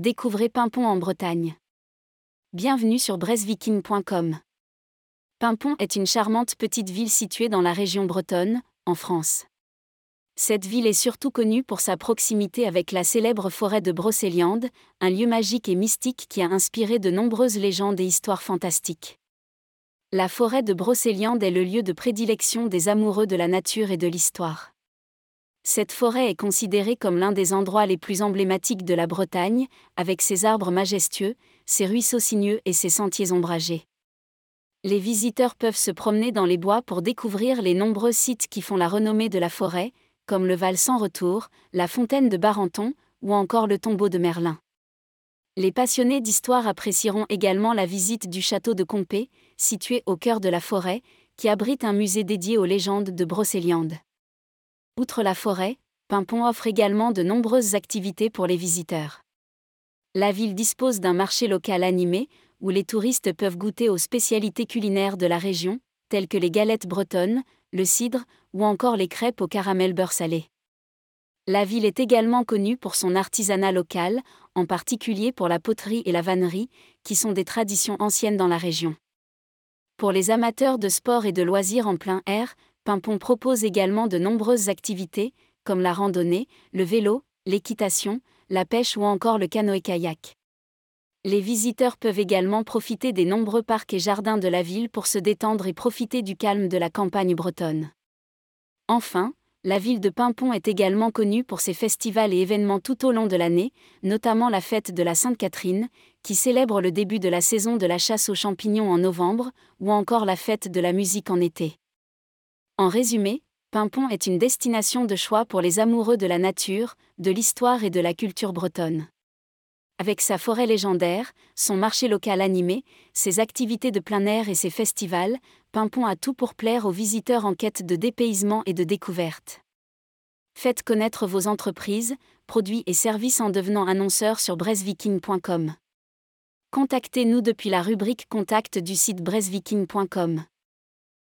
Découvrez Pimpon en Bretagne. Bienvenue sur bresviking.com. Pimpon est une charmante petite ville située dans la région bretonne, en France. Cette ville est surtout connue pour sa proximité avec la célèbre forêt de Brocéliande, un lieu magique et mystique qui a inspiré de nombreuses légendes et histoires fantastiques. La forêt de Brocéliande est le lieu de prédilection des amoureux de la nature et de l'histoire. Cette forêt est considérée comme l'un des endroits les plus emblématiques de la Bretagne, avec ses arbres majestueux, ses ruisseaux sinueux et ses sentiers ombragés. Les visiteurs peuvent se promener dans les bois pour découvrir les nombreux sites qui font la renommée de la forêt, comme le Val sans retour, la fontaine de Barenton, ou encore le tombeau de Merlin. Les passionnés d'histoire apprécieront également la visite du château de Compé, situé au cœur de la forêt, qui abrite un musée dédié aux légendes de Brocéliande. Outre la forêt, Pimpon offre également de nombreuses activités pour les visiteurs. La ville dispose d'un marché local animé, où les touristes peuvent goûter aux spécialités culinaires de la région, telles que les galettes bretonnes, le cidre, ou encore les crêpes au caramel beurre salé. La ville est également connue pour son artisanat local, en particulier pour la poterie et la vannerie, qui sont des traditions anciennes dans la région. Pour les amateurs de sport et de loisirs en plein air, Pimpon propose également de nombreuses activités, comme la randonnée, le vélo, l'équitation, la pêche ou encore le canoë-kayak. Les visiteurs peuvent également profiter des nombreux parcs et jardins de la ville pour se détendre et profiter du calme de la campagne bretonne. Enfin, la ville de Pimpon est également connue pour ses festivals et événements tout au long de l'année, notamment la fête de la Sainte-Catherine, qui célèbre le début de la saison de la chasse aux champignons en novembre, ou encore la fête de la musique en été. En résumé, Pimpon est une destination de choix pour les amoureux de la nature, de l'histoire et de la culture bretonne. Avec sa forêt légendaire, son marché local animé, ses activités de plein air et ses festivals, Pimpon a tout pour plaire aux visiteurs en quête de dépaysement et de découverte. Faites connaître vos entreprises, produits et services en devenant annonceur sur bresviking.com. Contactez-nous depuis la rubrique Contact du site bresviking.com.